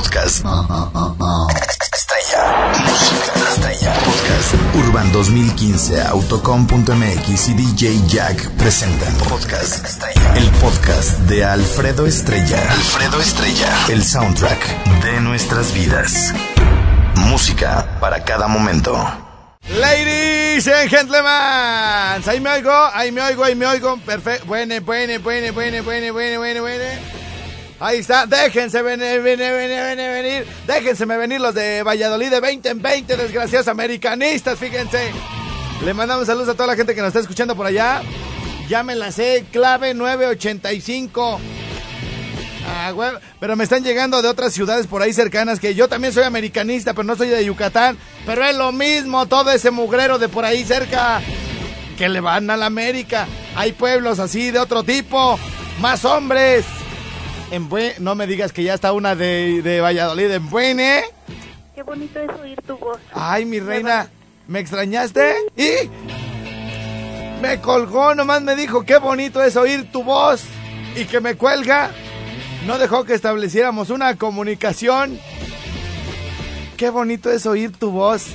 Podcast. Estrella. Música Estrella. Podcast. Urban 2015, Autocom.mx y DJ Jack presentan. Podcast Estrella. El podcast de Alfredo Estrella. Alfredo Estrella. El soundtrack de nuestras vidas. Música para cada momento. Ladies and gentlemen, ahí me oigo, ahí me oigo, ahí me oigo. Perfecto. Bueno, bueno, bueno, bueno, bueno, bueno, bueno, bueno. Ahí está, déjense venir, venir, venir, venir, déjense venir los de Valladolid de 20 en 20, desgraciados americanistas, fíjense. Le mandamos saludos a toda la gente que nos está escuchando por allá. Ya me la sé, clave 985. Ah, pero me están llegando de otras ciudades por ahí cercanas que yo también soy americanista, pero no soy de Yucatán. Pero es lo mismo, todo ese mugrero de por ahí cerca que le van a la América. Hay pueblos así de otro tipo, más hombres. En buen, no me digas que ya está una de, de Valladolid en buen, ¿eh? Qué bonito es oír tu voz. Ay, mi reina, ¿me extrañaste? Y me colgó, nomás me dijo, qué bonito es oír tu voz. Y que me cuelga. No dejó que estableciéramos una comunicación. Qué bonito es oír tu voz.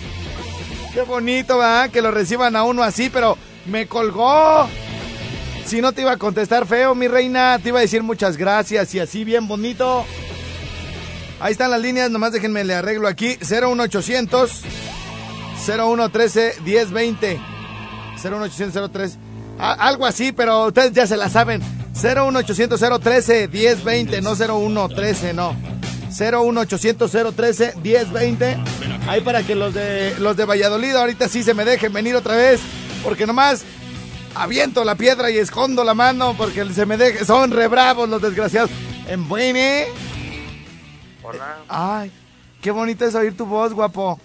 Qué bonito, ¿verdad? Que lo reciban a uno así, pero me colgó. Si no te iba a contestar feo, mi reina, te iba a decir muchas gracias y así bien bonito. Ahí están las líneas, nomás déjenme le arreglo aquí. 01800 0113 1020. 01800 03. Algo así, pero ustedes ya se la saben. 01800 013 1020, no 0113, no. 01800 013 1020. Ahí para que los de los de Valladolid ahorita sí se me dejen venir otra vez, porque nomás aviento la piedra y escondo la mano porque se me deje, son re bravos los desgraciados. En buene. Hola, Ay, qué bonito es oír tu voz, guapo.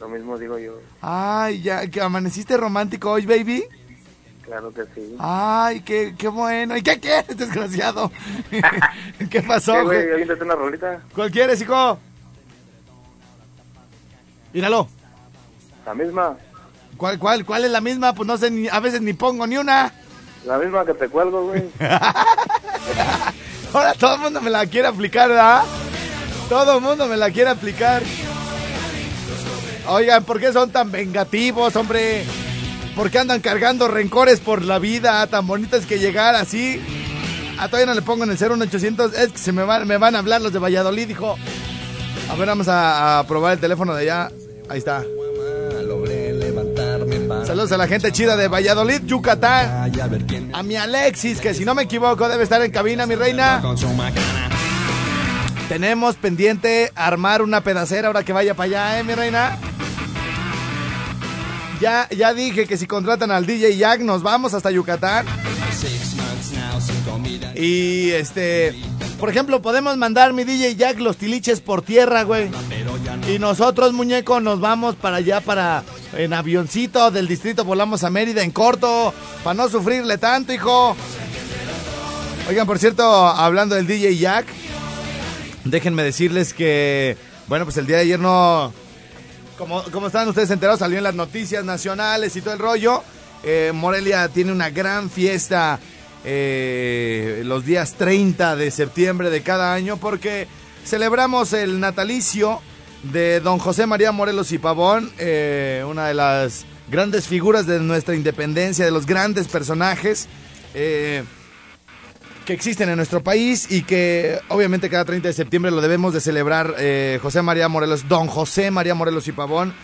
lo mismo digo yo, Ay, ya que amaneciste romántico hoy, baby. claro que sí. Ay, qué, qué bueno. ¿Y qué quieres, desgraciado? ¿Qué pasó, ¿Qué, güey? ¿Aviéntate una rolita? ¿Cuál quieres, hijo? Míralo. La misma, ¿Cuál, cuál, ¿Cuál es la misma? Pues no sé, ni, a veces ni pongo ni una. la misma que te cuelgo, güey. Ahora todo el mundo me la quiere aplicar, ¿verdad? Todo el mundo me la quiere aplicar. Oigan, ¿por qué son tan vengativos, hombre? ¿Por qué andan cargando rencores por la vida? Tan bonito es que llegar así. Ah, todavía no le pongo en el 01800. Es que se me van, me van a hablar los de Valladolid, dijo. A ver, vamos a, a probar el teléfono de allá. Ahí está. Saludos a la gente chida de Valladolid, Yucatán. A mi Alexis, que si no me equivoco debe estar en cabina, mi reina. Tenemos pendiente armar una pedacera ahora que vaya para allá, ¿eh, mi reina? Ya, ya dije que si contratan al DJ Jack nos vamos hasta Yucatán. Y este, por ejemplo, podemos mandar mi DJ Jack los tiliches por tierra, güey. Y nosotros, muñeco, nos vamos para allá, para en avioncito del distrito, volamos a Mérida en corto, para no sufrirle tanto, hijo. Oigan, por cierto, hablando del DJ Jack, déjenme decirles que, bueno, pues el día de ayer no, como, como están ustedes enterados, salió en las noticias nacionales y todo el rollo. Eh, Morelia tiene una gran fiesta eh, los días 30 de septiembre de cada año porque celebramos el natalicio de don José María Morelos y Pavón, eh, una de las grandes figuras de nuestra independencia, de los grandes personajes. eh, que existen en nuestro país y que obviamente cada 30 de septiembre lo debemos de celebrar. eh, José María Morelos, don José María Morelos y Pavón,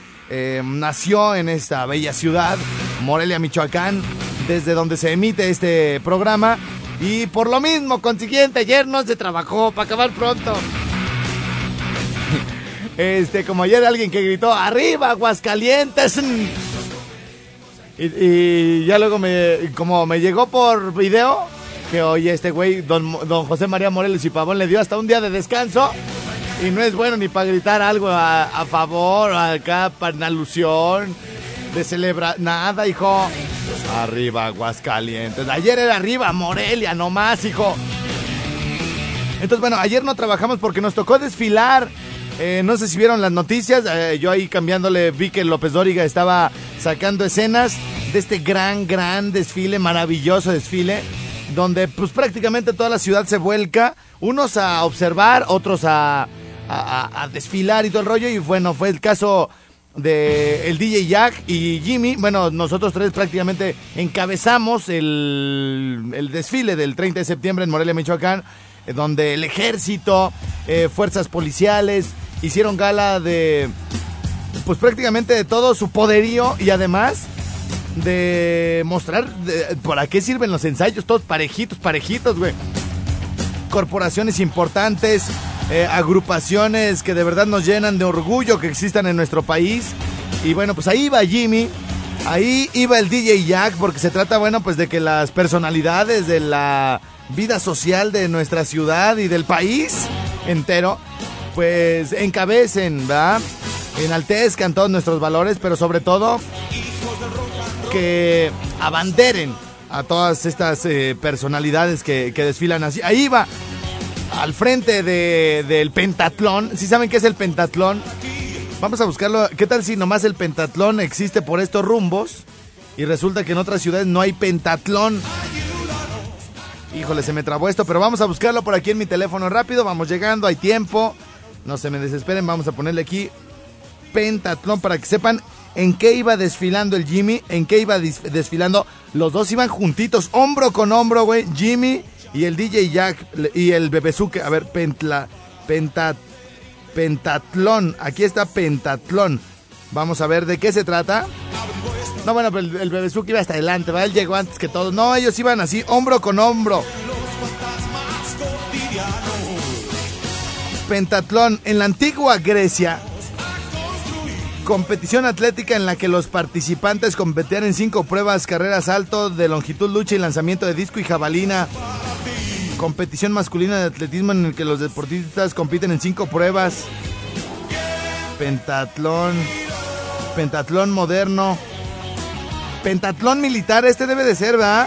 nació en esta bella ciudad, Morelia, Michoacán, desde donde se emite este programa. Y por lo mismo, consiguiente, ayer no se trabajó para acabar pronto. Este, como ayer alguien que gritó, arriba, Aguascalientes. Y, ya luego me, como me llegó por video, que oye, este güey, don, don José María Morelos y Pavón le dio hasta un día de descanso. Y no es bueno ni para gritar algo a, a favor, acá, para una alusión, de celebrar, nada, hijo. Arriba, Aguascalientes. Ayer era arriba, Morelia, nomás, hijo. Entonces, bueno, ayer no trabajamos porque nos tocó desfilar. Eh, no sé si vieron las noticias. eh, yo ahí cambiándole vi que López Dóriga estaba sacando escenas de este gran, gran desfile, maravilloso desfile, donde pues prácticamente toda la ciudad se vuelca. Unos a observar, otros a, a- desfilar y todo el rollo. Y bueno, fue el caso de el DJ Jack y Jimmy. Bueno, nosotros tres prácticamente encabezamos el, el desfile del 30 de septiembre en Morelia, Michoacán, eh, donde el ejército, fuerzas policiales hicieron gala de, pues prácticamente de todo su poderío y además de mostrar de- para qué sirven los ensayos, todos parejitos, parejitos, güey. Corporaciones importantes, eh, agrupaciones que de verdad nos llenan de orgullo que existan en nuestro país. Y bueno, pues ahí iba Jimmy, ahí iba el DJ Jack, porque se trata, bueno, pues de que las personalidades de la vida social de nuestra ciudad y del país entero, pues encabecen, ¿verdad? Enaltezcan todos nuestros valores, pero sobre todo que abanderen a todas estas eh, personalidades que, desfilan así. Ahí va, al frente de- del pentatlón. ¿Sí saben qué es el pentatlón? Vamos a buscarlo. ¿Qué tal si nomás el pentatlón existe por estos rumbos? Y resulta que en otras ciudades no hay pentatlón. Híjole, se me trabó esto, pero vamos a buscarlo por aquí en mi teléfono rápido. Vamos llegando, hay tiempo. No se me desesperen, vamos a ponerle aquí pentatlón para que sepan en qué iba desfilando el Jimmy, en qué iba desfilando. Los dos iban juntitos, hombro con hombro, güey. Jimmy y el DJ Jack y el Bebezuque. A ver, pentla, penta, pentatlón. Aquí está pentatlón. Vamos a ver de qué se trata. No, bueno, pero el, el Bebezuque iba hasta adelante, ¿va? Él llegó antes que todos. No, ellos iban así, hombro con hombro. Pentatlón. En la antigua Grecia, competición atlética en la que los participantes competían en cinco pruebas, carreras alto, de longitud, lucha y lanzamiento de disco y jabalina. Competición masculina de atletismo en el que los deportistas compiten en cinco pruebas. Pentatlón. Pentatlón moderno. Pentatlón militar, este debe de ser, ¿verdad?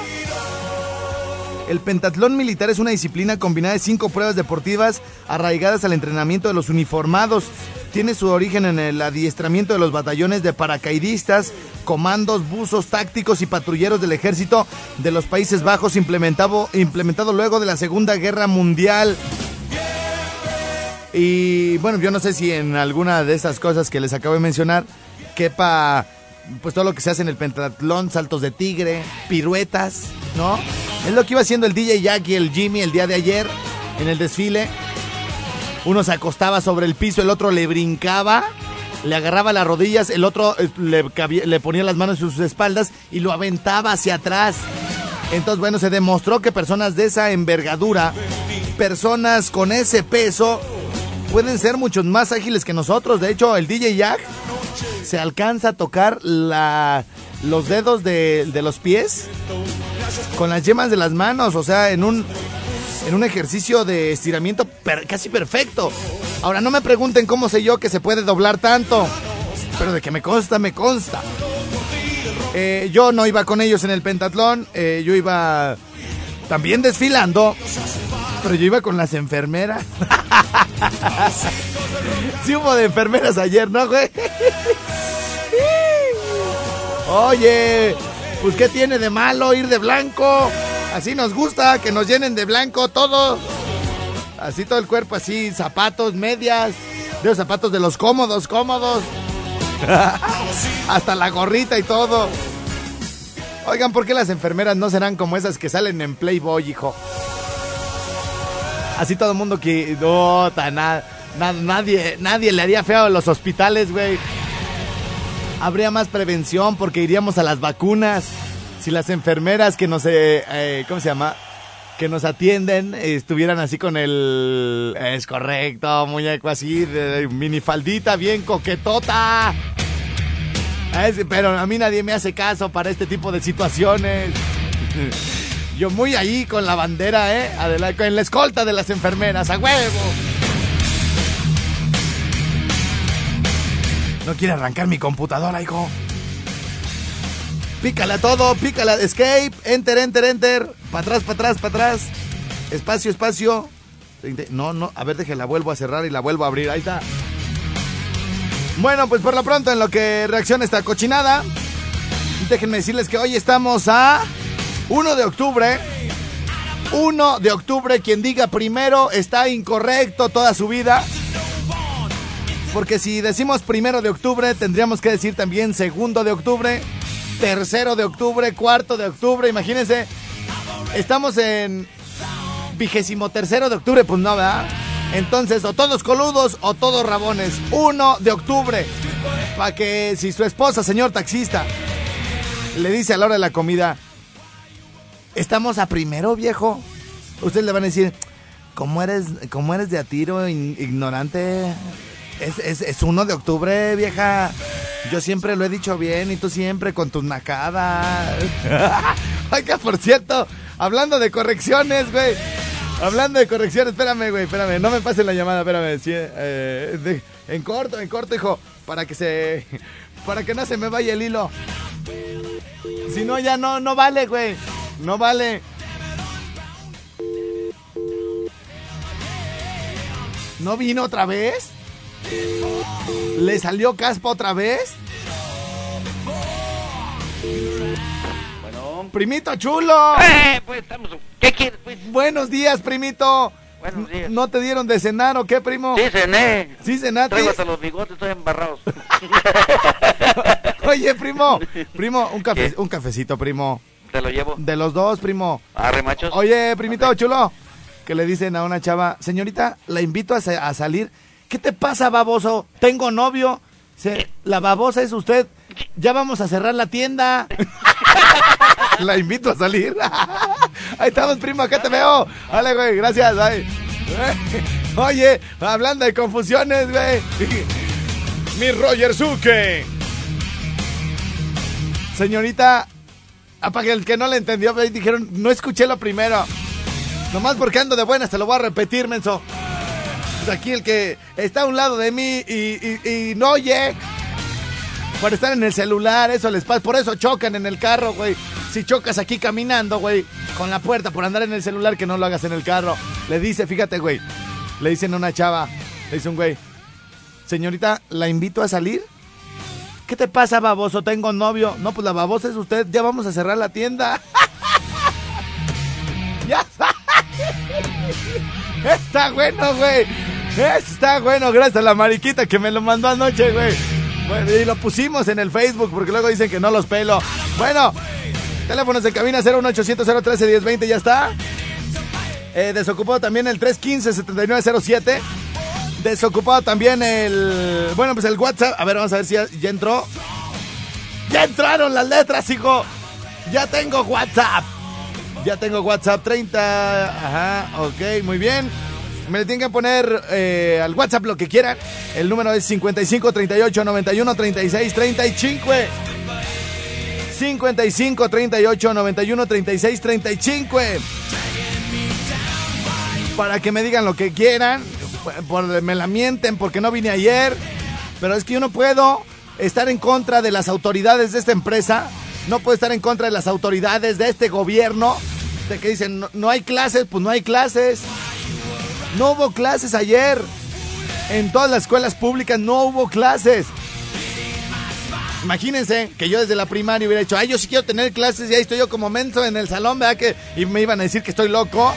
El pentatlón militar es una disciplina combinada de cinco pruebas deportivas arraigadas al entrenamiento de los uniformados. Tiene su origen en el adiestramiento de los batallones de paracaidistas, comandos, buzos tácticos y patrulleros del ejército de los Países Bajos, implementado, luego de la Segunda Guerra Mundial. Y bueno, yo no sé si en alguna de esas cosas que les acabo de mencionar quepa pues todo lo que se hace en el pentatlón, saltos de tigre, piruetas, ¿no? Es lo que iba haciendo el DJ Jack y el Jimmy el día de ayer en el desfile. Uno se acostaba sobre el piso, el otro le brincaba, le agarraba las rodillas, el otro eh, le, ponía las manos en sus espaldas y lo aventaba hacia atrás. Entonces, bueno, se demostró que personas de esa envergadura, personas con ese peso, pueden ser muchos más ágiles que nosotros. De hecho, el DJ Jack se alcanza a tocar los dedos de, de los pies con las yemas de las manos, o sea, en un, en un ejercicio de estiramiento casi perfecto. Ahora, no me pregunten cómo sé yo que se puede doblar tanto, pero de que me consta, me consta. Eh, yo no iba con ellos en el pentatlón, eh, yo iba también desfilando, pero yo iba con las enfermeras. sí hubo de enfermeras ayer, ¿no, güey? Oye, pues ¿qué tiene de malo ir de blanco? Así nos gusta, que nos llenen de blanco todo. Así todo el cuerpo, así, zapatos, medias, de los zapatos de los cómodos, cómodos. Hasta la gorrita y todo. Oigan, ¿por qué las enfermeras no serán como esas que salen en Playboy, hijo? Así todo el mundo que... No, ta, na- na- nadie, nadie le haría feo a los hospitales, güey. Habría más prevención porque iríamos a las vacunas. Si las enfermeras que nos... eh, eh, ¿Cómo se llama? Que nos atienden eh, estuvieran así con el... Es correcto, muñeco así, de minifaldita, bien coquetota. Pero a mí nadie me hace caso para este tipo de situaciones. Yo muy ahí con la bandera, ¿eh? Adela- con la escolta de las enfermeras, a huevo. No quiere arrancar mi computadora, hijo. Pícale a todo, pícale a escape, enter, enter, enter. Para atrás, para atrás, para atrás. Espacio, espacio. No, no, a ver, déjela, vuelvo a cerrar y la vuelvo a abrir. Ahí está. Bueno, pues por lo pronto, en lo que reacciona esta cochinada, déjenme decirles que hoy estamos a 1 de octubre. 1 de octubre. Quien diga primero está incorrecto toda su vida. Porque si decimos primero de octubre, tendríamos que decir también segundo de octubre, tercero de octubre, cuarto de octubre. Imagínense, estamos en vigésimo tercero de octubre, pues no, ¿verdad? Entonces, o todos coludos o todos rabones. 1 de octubre. Para que si su esposa, señor taxista, le dice a la hora de la comida, estamos a primero, viejo. Ustedes le van a decir, ¿cómo eres, cómo eres de a tiro, ignorante? Es, es, es 1 de octubre, vieja. Yo siempre lo he dicho bien y tú siempre con tus nacadas. Oiga, por cierto, hablando de correcciones, güey. Hablando de correcciones, espérame, güey, espérame. No me pases la llamada, espérame. eh, en corto, en corto, hijo. Para que se. Para que no se me vaya el hilo. Si no, ya no, no vale, güey. No vale. ¿No vino otra vez? ¿Le salió caspa otra vez? Bueno, Primito chulo. eh, pues estamos. ¿Qué quieres, pues? Buenos días, primito. Buenos días. ¿No te dieron de cenar o qué, primo? Sí, cené. Sí, cenaste. Traigo hasta los bigotes, estoy embarrados. Oye, primo. Primo, un, un cafecito, primo. Te lo llevo. De los dos, primo. Arre, machos. Oye, primito chulo. Que le dicen a una chava, señorita, la invito a, sa- a salir. ¿Qué te pasa, baboso? Tengo novio. La babosa es usted. Ya vamos a cerrar la tienda. la invito a salir. Ahí estamos, primo, acá te veo. Vale, güey, gracias. Oye, hablando de confusiones, güey. Mi Roger Suke. Señorita, para el que no le entendió, dijeron, no escuché lo primero. Nomás porque ando de buenas, te lo voy a repetir, menso. Pues aquí el que está a un lado de mí y, no oye. Por estar en el celular, eso les pasa. Por eso chocan en el carro, güey. Si chocas aquí caminando, güey, con la puerta por andar en el celular, que no lo hagas en el carro. Le dice, fíjate, güey. Le dicen a una chava, le dice un güey, señorita, ¿la invito a salir? ¿Qué te pasa, baboso? Tengo novio. No, pues la babosa es usted. Ya vamos a cerrar la tienda. Está bueno, güey. Está bueno, gracias a la mariquita que me lo mandó anoche, güey. Y lo pusimos en el Facebook porque luego dicen que no los pelo. Bueno, teléfonos de cabina 01800 013 1020 ya está. Eh, desocupado también el 315-7907. Desocupado también el. Bueno, pues el WhatsApp. A ver, vamos a ver si ya, ya entró. ¡Ya entraron las letras, hijo! Ya tengo WhatsApp. Ya tengo WhatsApp 30. Ajá, ok, muy bien. Me tienen que poner eh, al WhatsApp lo que quieran. El número es 55 38 91 36 35. 55 38 91 36 35 para que me digan lo que quieran, me la mienten porque no vine ayer, pero es que yo no puedo estar en contra de las autoridades de esta empresa, no puedo estar en contra de las autoridades de este gobierno, de que dicen, no, no hay clases, pues no hay clases, no hubo clases ayer, en todas las escuelas públicas no hubo clases. Imagínense que yo desde la primaria hubiera dicho, ay, yo sí quiero tener clases y ahí estoy yo como menso en el salón, ¿verdad? Que, y me iban a decir que estoy loco.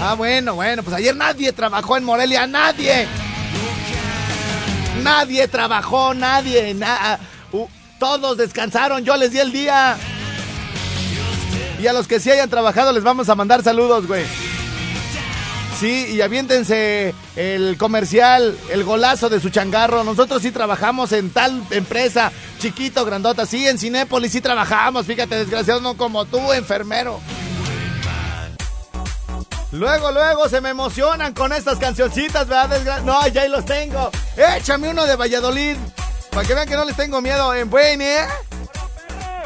Ah, bueno, bueno, pues ayer nadie trabajó en Morelia, nadie. Nadie trabajó, nadie, na- uh, todos descansaron, yo les di el día. Y a los que sí hayan trabajado les vamos a mandar saludos, güey. Sí, y aviéntense el comercial, el golazo de su changarro. Nosotros sí trabajamos en tal empresa, chiquito, grandota. Sí, en Cinépolis sí trabajamos, fíjate, desgraciado, no como tú, enfermero. Luego, luego se me emocionan con estas cancioncitas, ¿verdad? Desgra- no, ya ahí los tengo. Échame uno de Valladolid. Para que vean que no les tengo miedo. En buen, ¿eh?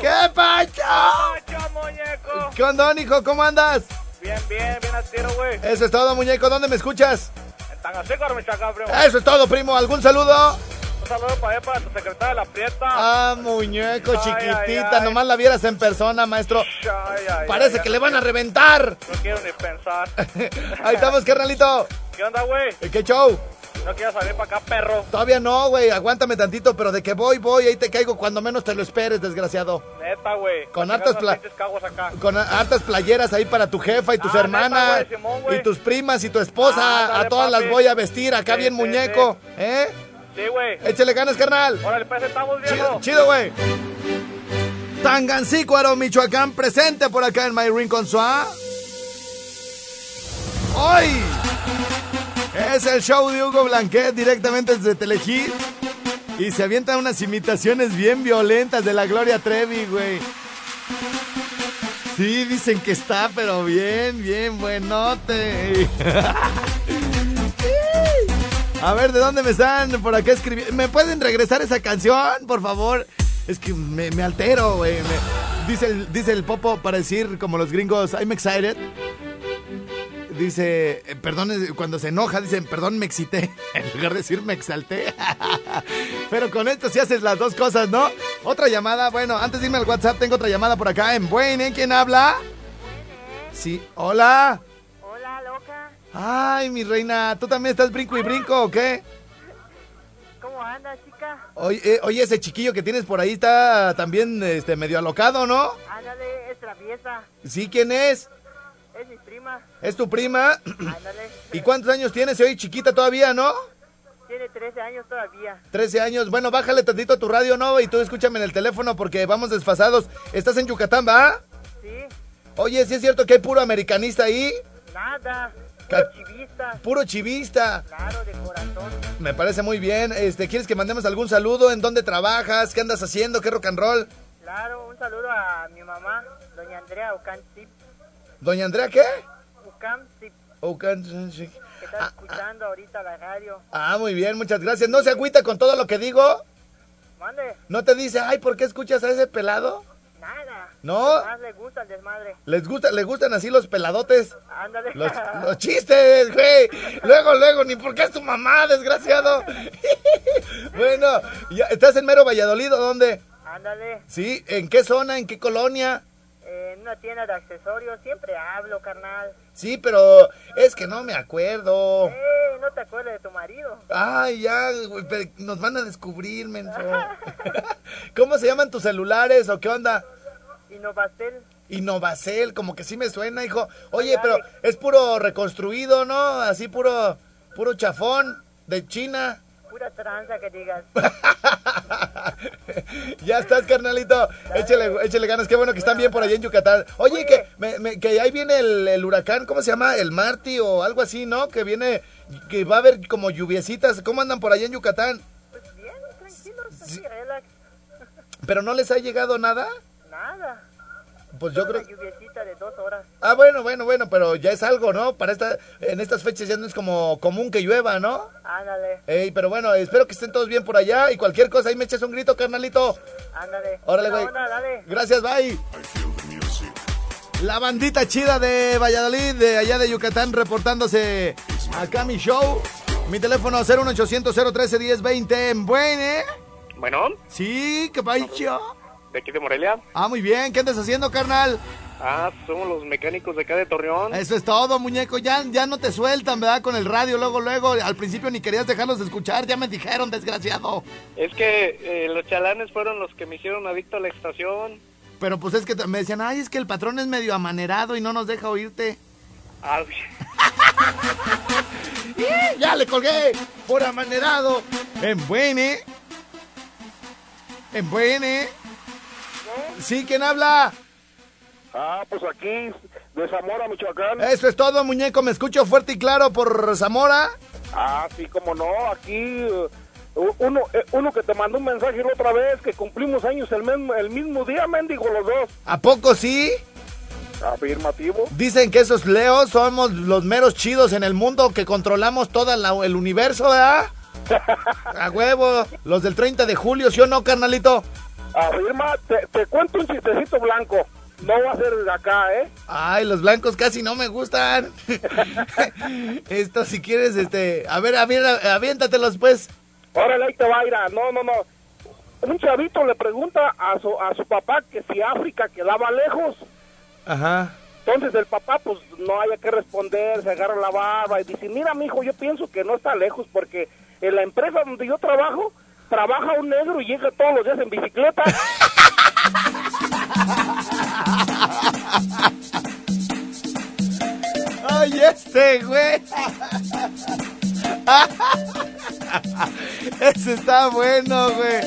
¿Qué pacho? ¡Pacho, muñeco! ¿Qué onda, hijo? ¿Cómo andas? Bien, bien, bien al tiro, güey. Eso es todo, muñeco. ¿Dónde me escuchas? En Tangasícar, Michoacán, primo. Eso es todo, primo. ¿Algún saludo? Un saludo para para tu secretaria, la Prieta. Ah, muñeco, Ay, chiquitita. ay, ay. Nomás la vieras en persona, maestro. Parece que le van a reventar. No quiero ni pensar. Ahí estamos, carnalito. ¿Qué onda, güey? ¿Qué show? No quieras salir para acá, perro. Todavía no, güey, aguántame tantito, pero de que voy, voy, ahí te caigo cuando menos te lo esperes, desgraciado. Neta, güey. Con hartas pla-. Con hartas playeras ahí para tu jefa y tus Ah, hermanas neta, Simón, y tus primas y tu esposa. Ándale, a todas las voy a vestir, acá Sí, bien sí, muñeco, ¿eh? Sí, güey. Échale ganas, carnal. Órale, pues estamos Chido, viendo. chido, güey. Tangancícuaro, Michoacán, presente por acá en My Rincon Suá. Hoy es el show de Hugo Blanquet directamente desde Telehit. Y se avientan unas imitaciones bien violentas de la Gloria Trevi, güey. Sí, dicen que está, pero bien, bien buenote. A ver, ¿de dónde me están por acá escribiendo? ¿Me pueden regresar esa canción, por favor? Es que me, altero, güey. Dice, dice el Popo para decir, como los gringos, I'm excited. Dice, eh, perdón, eh, cuando se enoja, dicen, perdón, me excité. En lugar de decir, me exalté. Pero con esto sí haces las dos cosas, ¿no? Otra llamada, bueno, antes de irme al WhatsApp, tengo otra llamada por acá en Buene. ¿Quién habla? Sí, hola. Hola, loca. Ay, mi reina, ¿tú también estás brinco y brinco o qué? ¿Cómo andas, chica? Oye, eh, oye, ese chiquillo que tienes por ahí está también este, medio alocado, ¿no? Ándale, es traviesa. Sí, ¿quién es? ¿Es tu prima? Ándale. ¿Y cuántos años tienes? Se oye chiquita todavía, ¿no? Tiene 13 años todavía. 13 años. Bueno, bájale tantito a tu radio, ¿no? Y tú escúchame en el teléfono porque vamos desfasados. ¿Estás en Yucatán, va? Sí, Oye, ¿sí es cierto que hay puro americanista ahí? nada. Puro chivista. Puro chivista. Claro, de corazón. Me parece muy bien. Este, ¿quieres que mandemos algún saludo? ¿En dónde trabajas? ¿Qué andas haciendo? ¿Qué rock and roll? Claro, un saludo a mi mamá, doña Andrea Ucansip. ¿Doña Andrea qué? Que está escuchando ahorita la radio. Ah, muy bien, muchas gracias. ¿No se agüita con todo lo que digo? Mande, ¿No te dice, ay, ¿por qué escuchas a ese pelado? nada. No. Más le gusta el desmadre. ¿Les gusta, les gustan así los peladotes? Ándale. Los, los chistes, güey. Luego, luego, ni por qué es tu mamá, desgraciado. bueno, ya, ¿estás en Mero Valladolid o dónde? Ándale. Sí, ¿en qué zona? ¿En qué colonia? En una tienda de accesorios siempre hablo, carnal. Sí, pero es que no me acuerdo. Eh, no te acuerdas de tu marido. Ay, ya, nos van a descubrir, menso. ¿Cómo se llaman tus celulares o qué onda? Y Novastel. Innovacel, como que sí me suena, hijo. Oye, pero es puro reconstruido, ¿no? Así puro, puro chafón de China. Pura tranza que digas. ya estás, carnalito. Échale, échale ganas. Qué bueno que están bien por allá en Yucatán. Oye, que, me- me- que ahí viene el, el huracán, ¿cómo se llama? El Marty o algo así, ¿no? Que viene, que va a haber como lluviecitas. ¿Cómo andan por allá en Yucatán? Pues bien, tranquilo, así, relax. ¿Pero no les ha llegado nada? Nada. Pues yo Una creo... lluviecita de dos horas. Ah, bueno, bueno, bueno, pero ya es algo, ¿no? Para esta, en estas fechas ya no es como común que llueva, ¿no? Ándale, Ey, pero bueno, espero que estén todos bien por allá y cualquier cosa ahí me echas un grito, carnalito. ándale. Órale, güey. Gracias, bye. La bandita chida de Valladolid, de allá de Yucatán, reportándose acá a mi show. Mi teléfono 01800 013 1020 en Buene. Bueno, Sí, ¿qué pasa? De aquí de Morelia. Ah, muy bien. ¿Qué andas haciendo, carnal? Ah, somos los mecánicos de acá de Torreón. Eso es todo, muñeco. Ya, ya no te sueltan, ¿verdad? Con el radio, luego, luego. Al principio ni querías dejarlos de escuchar. Ya me dijeron, desgraciado. Es que eh, los chalanes fueron los que me hicieron adicto a la estación. Pero pues es que me decían, ay, es que el patrón es medio amanerado y no nos deja oírte. Ah, ¡Ih! Ya le colgué por amanerado. En Buene. En Buene. Sí, ¿quién habla? Ah, pues aquí, de Zamora, Michoacán. Eso es todo, muñeco. Me escucho fuerte y claro por Zamora. Ah, sí, como no, aquí eh, uno, eh, uno que te mandó un mensaje la otra vez que cumplimos años el mismo, el mismo día, mendigo, los dos. ¿A poco sí? Afirmativo. Dicen que esos leos somos los meros chidos en el mundo que controlamos todo el universo, ¿verdad? A huevo. Los del 30 de julio, ¿sí o no, carnalito? Afirma, te, te cuento un chistecito blanco. No va a ser de acá, ¿eh? Ay, los blancos casi no me gustan. Esto, si quieres, este... A ver, a ver, aviéntatelos, pues. Órale, ahí te va a ir a... No, no, no. Un chavito le pregunta a su, a su papá que si África quedaba lejos. Ajá. Entonces el papá pues no haya que responder, se agarra la barba y dice, mira mi hijo, yo pienso que no está lejos porque en la empresa donde yo trabajo, trabaja un negro y llega todos los días en bicicleta. Ay, este, güey. Ese está bueno, güey.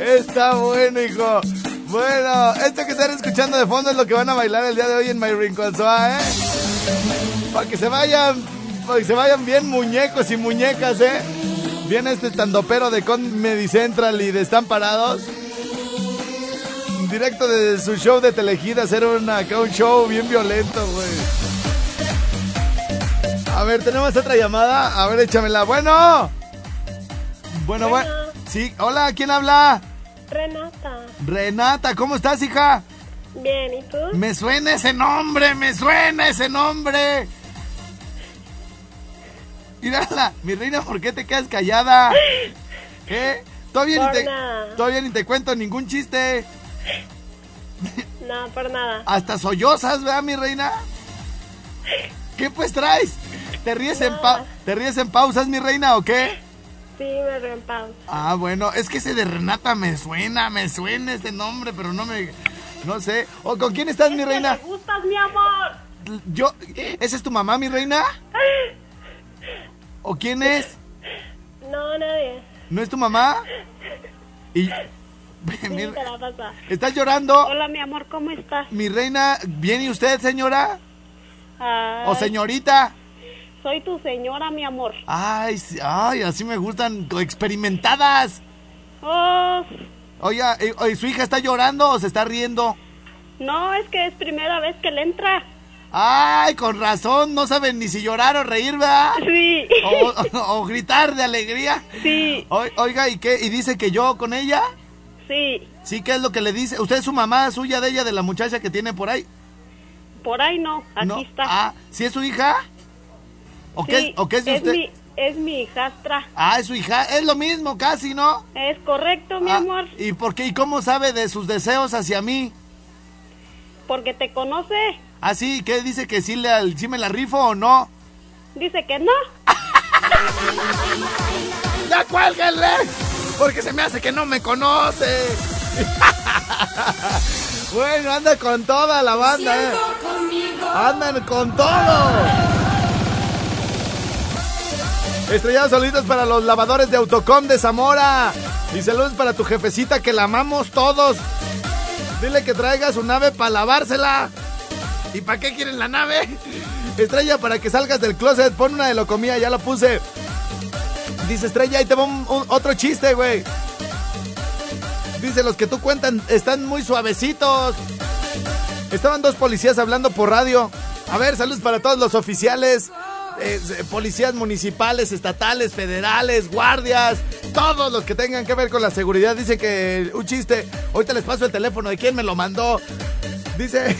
Está bueno, hijo. Bueno, esto que están escuchando de fondo es lo que van a bailar el día de hoy en My Rincón Soa, ¿eh? Para que se vayan, para que se vayan bien muñecos y muñecas, ¿eh? Viene este estandopero de Comedy Central y de Están Parados. Directo de su show de Telehit a hacer una, un show bien violento, güey. A ver, tenemos otra llamada. A ver, échamela. Bueno. Bueno, bueno. Sí, hola, ¿quién habla? Renata. Renata, ¿cómo estás, hija? Bien, ¿y tú? Me suena ese nombre, me suena ese nombre. Mírala, mi reina, ¿por qué te quedas callada? ¿Eh? Todavía ni, te, nada. todavía ni te cuento ningún chiste. No, por nada. Hasta sollozas, ¿verdad, mi reina? ¿Qué pues traes? ¿Te ríes, en, pa- ¿Te ríes en pausas, mi reina, o qué? Sí, me río en pausa. Ah, bueno, es que ese de Renata me suena, me suena ese nombre, pero no me... No sé. ¿O con quién estás, mi reina? ¿Me gustas, mi amor? Yo... ¿Esa es tu mamá, mi reina? ¿O quién es? No, nadie. ¿No es tu mamá? Y... Sí, Mi- te la pasa. ¿Estás llorando? Hola, mi amor, ¿cómo estás? Mi reina, ¿bien y usted, señora? Ay, ¿O señorita? Soy tu señora, mi amor. Ay, sí, ay, así me gustan, experimentadas. Oh, Oiga, oye, ¿su hija está llorando o se está riendo? no, es que es primera vez que le entra. Ay, con razón, no saben ni si llorar o reír, ¿verdad? Sí. O, o- o gritar de alegría. Sí, Oi- Oiga, ¿y qué? ¿Y dice que yo con ella? sí. Sí, ¿qué es lo que le dice? ¿Usted es su mamá suya de ella, de la muchacha que tiene por ahí? Por ahí no, aquí ¿No? está. Ah, ¿sí es su hija? ¿O, Sí, qué, es- ¿O qué es de usted? Mi, es mi hijastra. Ah, es su hija. Es lo mismo, casi, ¿no? Es correcto, mi Ah, amor, ¿Y por qué? ¿Y cómo sabe de sus deseos hacia mí? porque te conoce. Ah, sí, ¿qué dice que sí, le, sí me la rifo o no? Dice que no. ¡Ya cuélguenle! Porque se me hace que no me conoce. bueno, anda con toda la banda, eh. Andan con todo. Estrellados solitos para los lavadores de Autocom de Zamora. Y saludos para tu jefecita que la amamos todos. Dile que traiga su nave para lavársela. ¿Y para qué quieren la nave? Estrella, para que salgas del closet, pon una de locomía, ya la puse. Dice Estrella, ahí te va un- otro chiste, güey. Dice, los que tú cuentan están muy suavecitos. Estaban dos policías hablando por radio. A ver, saludos para todos los oficiales, eh, policías municipales, estatales, federales, guardias, todos los que tengan que ver con la seguridad. Dice que un chiste, ahorita les paso el teléfono de quién me lo mandó. Dice,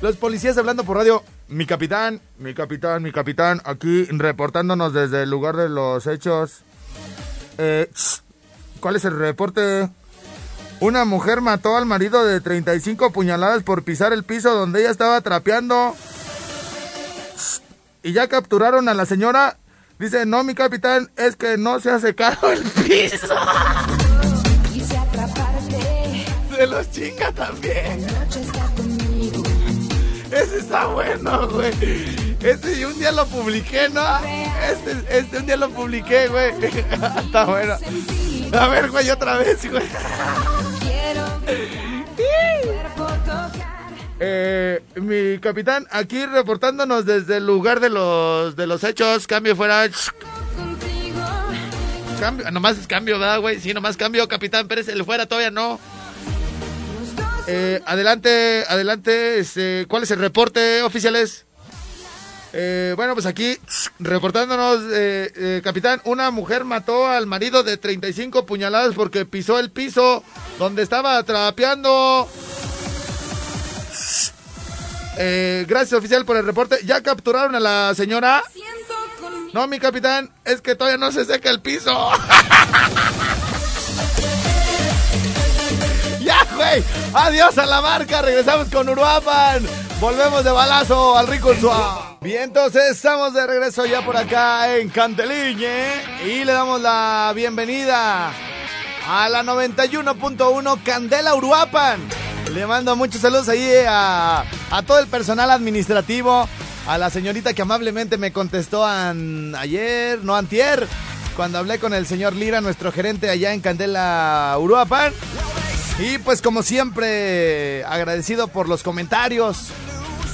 los policías hablando por radio. Mi capitán, mi capitán, mi capitán, aquí reportándonos desde el lugar de los hechos. Eh, ¿Cuál es el reporte? Una mujer mató al marido de 35 puñaladas por pisar el piso donde ella estaba trapeando. Y ya capturaron a la señora. Dice, no, mi capitán, es que no se ha secado el piso. Se los chinga también. Ese está bueno, güey. Y un día lo publiqué, ¿no? Este, este un día lo publiqué, güey. está bueno. A ver, güey, otra vez, güey. Eh, mi capitán, aquí reportándonos desde el lugar de los de los hechos. Cambio fuera. Cambio, nomás es cambio, ¿verdad, güey? Sí, nomás cambio, capitán Pérez, el fuera todavía no. Eh, adelante, adelante, este, ¿cuál es el reporte, oficiales? Eh, bueno, pues aquí, reportándonos, eh, eh, capitán, una mujer mató al marido de 35 puñaladas porque pisó el piso donde estaba trapeando. Gracias, oficial, por el reporte. ¿Ya capturaron a la señora? No, mi capitán, es que todavía no se seca el piso. Adiós a la marca. Regresamos con Uruapan. Volvemos de balazo al rico suave. Bien, entonces estamos de regreso ya por acá en Canteliñe y le damos la bienvenida a la 91.1 Candela Uruapan. Le mando muchos saludos ahí a, a todo el personal administrativo, a la señorita que amablemente me contestó ayer, no antier, cuando hablé con el señor Lira, nuestro gerente allá en Candela Uruapan. Y pues como siempre, agradecido por los comentarios,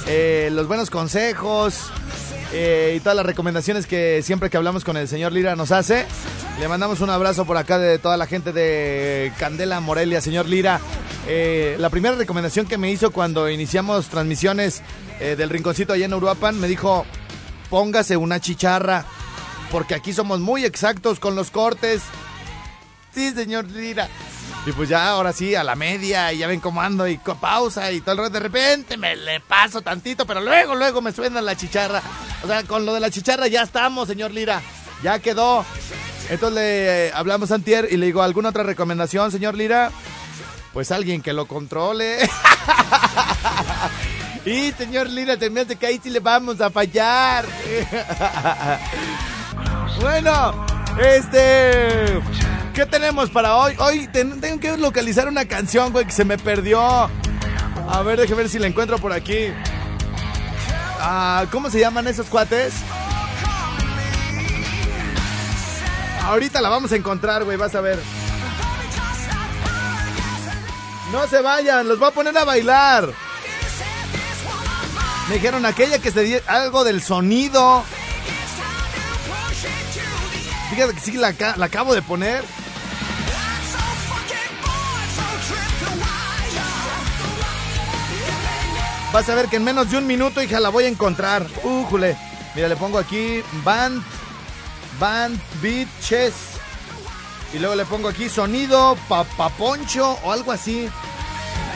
eh, los buenos consejos eh, y todas las recomendaciones que siempre que hablamos con el señor Lira nos hace. Le mandamos un abrazo por acá de toda la gente de Candela Morelia, señor Lira. Eh, la primera recomendación que me hizo cuando iniciamos transmisiones del rinconcito allá en Uruapan, me dijo, póngase una chicharra, porque aquí somos muy exactos con los cortes. Sí, señor Lira. Y pues ya, ahora sí, a la media, y ya ven cómo ando, y pausa, y todo el rato, de repente me le paso tantito, pero luego, luego me suena la chicharra. O sea, con lo de la chicharra ya estamos, señor Lira. Ya quedó. Entonces le eh, hablamos a Antier y le digo, ¿alguna otra recomendación, señor Lira? Pues alguien que lo controle. y señor Lira, te me hace que ahí sí le vamos a fallar. bueno, este... ¿Qué tenemos para hoy? Hoy ten- tengo que localizar una canción, güey, que se me perdió. A ver, déjame ver si la encuentro por aquí. Ah, ¿Cómo se llaman esos cuates? Ahorita la vamos a encontrar, güey, vas a ver. No se vayan, los voy a poner a bailar. Me dijeron aquella que se di algo del sonido. Fíjate que sí la, la acabo de poner. Vas a ver que en menos de un minuto, hija, la voy a encontrar. Újule. Mira, le pongo aquí Band, Band Beat Chess. Y luego le pongo aquí sonido papaponcho o algo así.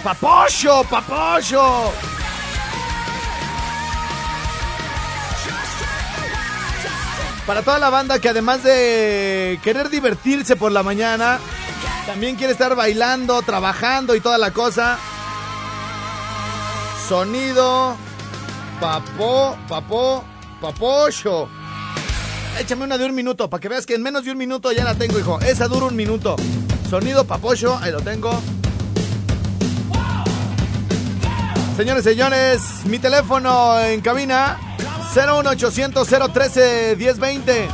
¡Papocho! ¡Papocho! Para toda la banda que además de querer divertirse por la mañana, también quiere estar bailando, trabajando y toda la cosa. Sonido, papo, papo, papocho. Échame una de un minuto, para que veas que en menos de un minuto ya la tengo, hijo. Esa dura un minuto. Sonido papocho, ahí lo tengo. Señores, señores, mi teléfono en cabina 01800 013 1020.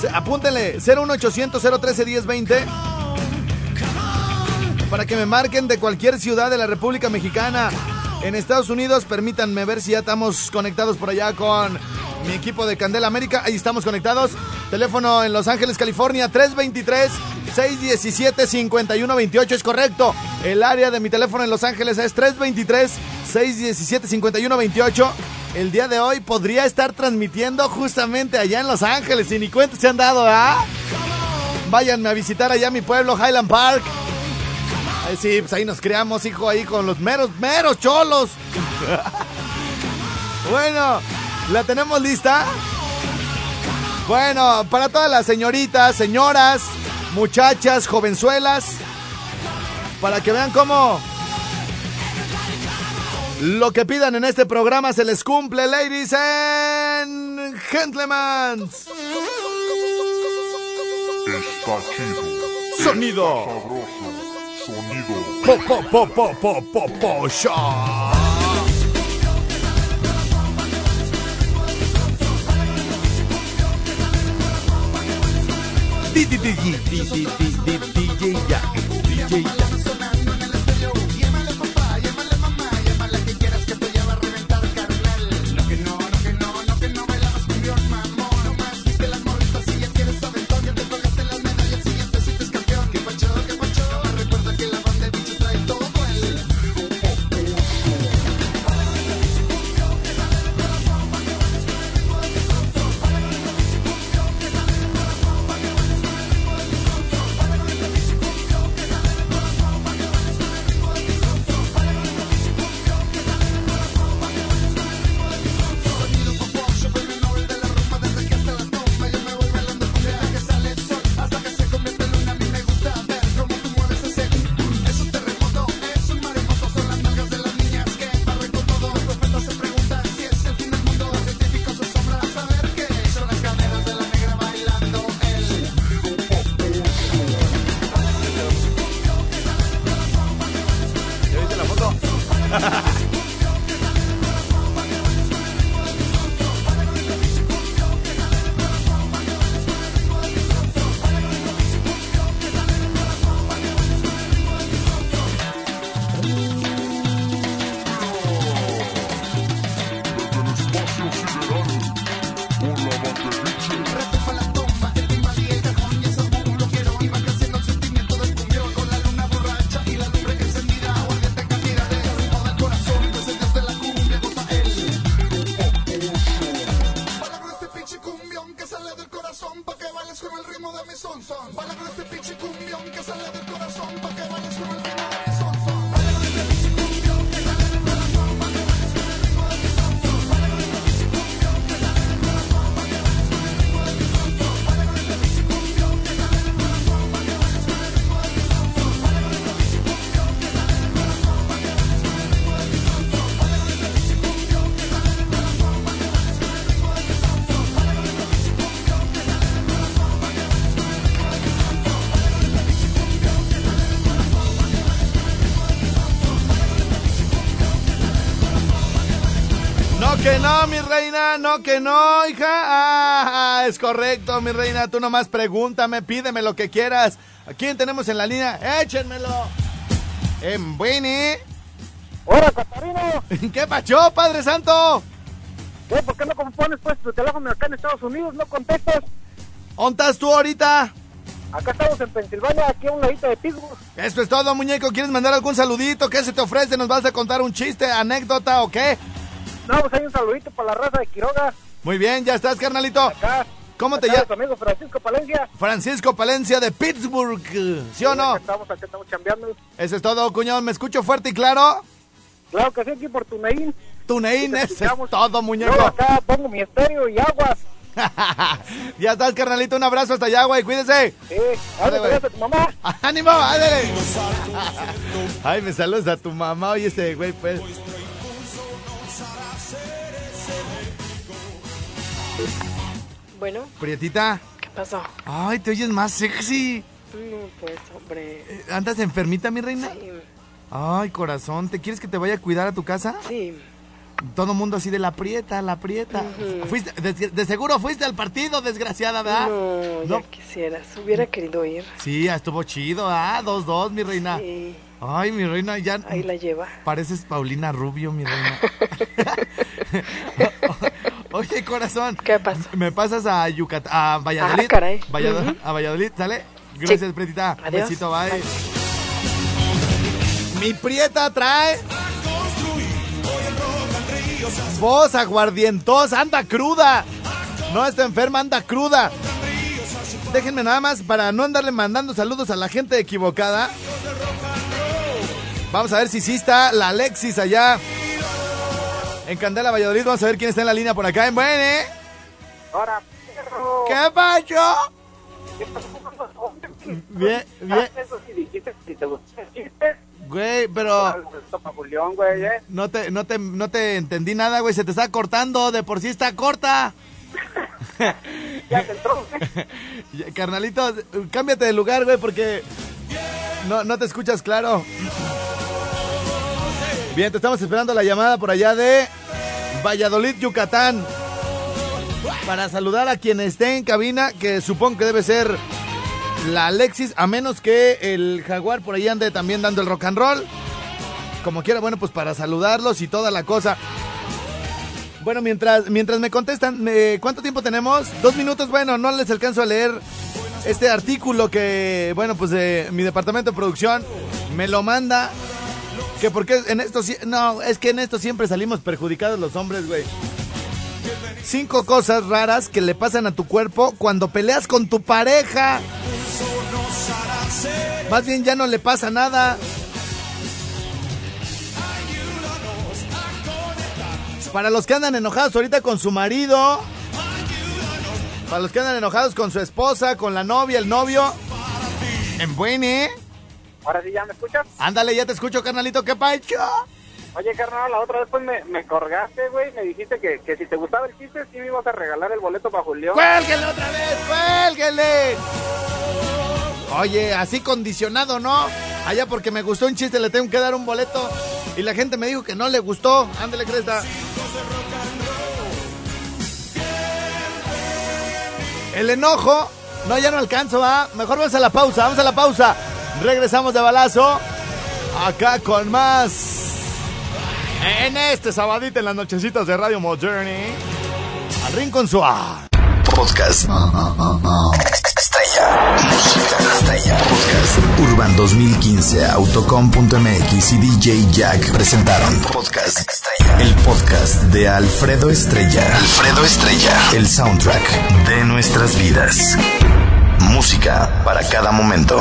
Se- Apúntenle 01800 013 1020 para que me marquen de cualquier ciudad de la República Mexicana. En Estados Unidos, permítanme ver si ya estamos conectados por allá con mi equipo de Candela América. Ahí estamos conectados. Teléfono en Los Ángeles, California, 323-617-5128. Es correcto. El área de mi teléfono en Los Ángeles es 323-617-5128. El día de hoy podría estar transmitiendo justamente allá en Los Ángeles. Y ni cuenta se han dado, ¿ah? Váyanme a visitar allá mi pueblo, Highland Park. Ahí sí, pues ahí nos creamos, hijo, ahí con los meros, meros cholos. bueno, ¿la tenemos lista? Bueno, para todas las señoritas, señoras, muchachas, jovenzuelas, para que vean cómo lo que pidan en este programa se les cumple, ladies and gentlemen. Está chido. Sonido. Sabroso. Sonido. Po, po, po, po, po, po, po, show. Di, di, di, di, di, di, di, di, DJ Jack, DJ que no, mi reina, no que no, hija. Ah, es correcto, mi reina. Tú nomás pregúntame, pídeme lo que quieras. ¿A quién tenemos en la línea? Échenmelo. En Bueni. Hola, Catarino. ¿Qué pacho, Padre Santo? ¿Qué? ¿Por qué no compones pues tu teléfono acá en Estados Unidos? ¿No contestas? ¿Dónde estás tú ahorita? Acá estamos en Pensilvania, aquí a un ladito de Pittsburgh. Esto es todo, muñeco. ¿Quieres mandar algún saludito? ¿Qué se te ofrece? ¿Nos vas a contar un chiste, anécdota o qué? No, pues hay un saludito para la raza de Quiroga. Muy bien, ya estás, carnalito. Acá. ¿Cómo te llamas? amigo Francisco Palencia. Francisco Palencia de Pittsburgh. ¿Sí o no? Estamos, acá estamos chambeando. Eso es todo, cuñado. ¿Me escucho fuerte y claro? Claro que sí, aquí por Tuneín. Tuneín, eso es todo, Yo muñeco. acá pongo mi estéreo y aguas. ya estás, carnalito. Un abrazo hasta allá, güey. Cuídese. Sí, te a tu mamá. ¡Ánimo, ándale! Ay, me saludas a tu mamá. Oye, ese güey, pues. Bueno, Prietita. ¿qué pasó? Ay, te oyes más sexy. No, pues, hombre. Eh, ¿Andas enfermita, mi reina? Sí, Ay, corazón. ¿Te quieres que te vaya a cuidar a tu casa? sí. Todo mundo así de la prieta, la prieta. fuiste, de, de seguro fuiste al partido, desgraciada, ¿verdad? No, ya No. quisieras. Hubiera querido ir. Sí, estuvo chido, ah, dos, dos, mi reina. Sí, Ay, mi reina, ya ahí la lleva. pareces Paulina Rubio, mi reina. Oye, corazón. ¿Qué pasa? ¿Me pasas a Yucatán, a Valladolid? Ah, caray. Valladolid. A Valladolid, ¿sale? Gracias, Prietita. Adiós. Besito, bye. Bye. Mi Prieta trae... Voz aguardientosa, anda cruda. No está enferma, anda cruda. Déjenme nada más para no andarle mandando saludos a la gente equivocada. Vamos a ver si sí está la Alexis allá en Candela, Valladolid. Vamos a ver quién está en la línea por acá. En Buene. Ahora, perro. ¿Qué pasó? Bien, bien. Güey, pero ¿eh? no te, no te, no te entendí nada, güey. Se te está cortando. De por sí está corta. Ya te entró, ¿eh? Carnalito, cámbiate de lugar, güey, porque no, no te escuchas claro. Bien, te estamos esperando la llamada por allá de Valladolid, Yucatán. Para saludar a quien esté en cabina, que supongo que debe ser la Alexis, a menos que el Jaguar por ahí ande también dando el rock and roll. Como quiera, bueno, pues para saludarlos y toda la cosa. Bueno, mientras, mientras me contestan, ¿cuánto tiempo tenemos? Dos minutos, bueno, no les alcanzo a leer este artículo que, bueno, pues eh, mi departamento de producción me lo manda. Que porque en esto, no, es que en esto siempre salimos perjudicados los hombres, güey. Cinco cosas raras que le pasan a tu cuerpo cuando peleas con tu pareja. Más bien ya no le pasa nada. Para los que andan enojados ahorita con su marido. Para los que andan enojados con su esposa, con la novia, el novio. En Buene. Ahora sí, ¿ya me escuchas? Ándale, ya te escucho, carnalito. ¿Qué pacho? Oye, carnal, la otra vez pues me, me colgaste, güey. Me dijiste que, que si te gustaba el chiste, sí me ibas a regalar el boleto para Julián. ¡Cuélguele otra vez! ¡Cuélguele! Oye, así condicionado, ¿no? Allá porque me gustó un chiste le tengo que dar un boleto. Y la gente me dijo que no le gustó. Ándale, cresta. El enojo. No, ya no alcanzo, ¿va? Mejor vamos a la pausa, vamos a la pausa. Regresamos de balazo. Acá con más. En este sabadito en las nochecitas de Radio Moderni. Al Rincón Suárez. Podcast. Estrella. Música estrella. Podcast. Urban 2015, Autocom.mx y DJ Jack presentaron Podcast Estrella. El podcast de Alfredo Estrella. Alfredo Estrella. El soundtrack de nuestras vidas. Música para cada momento.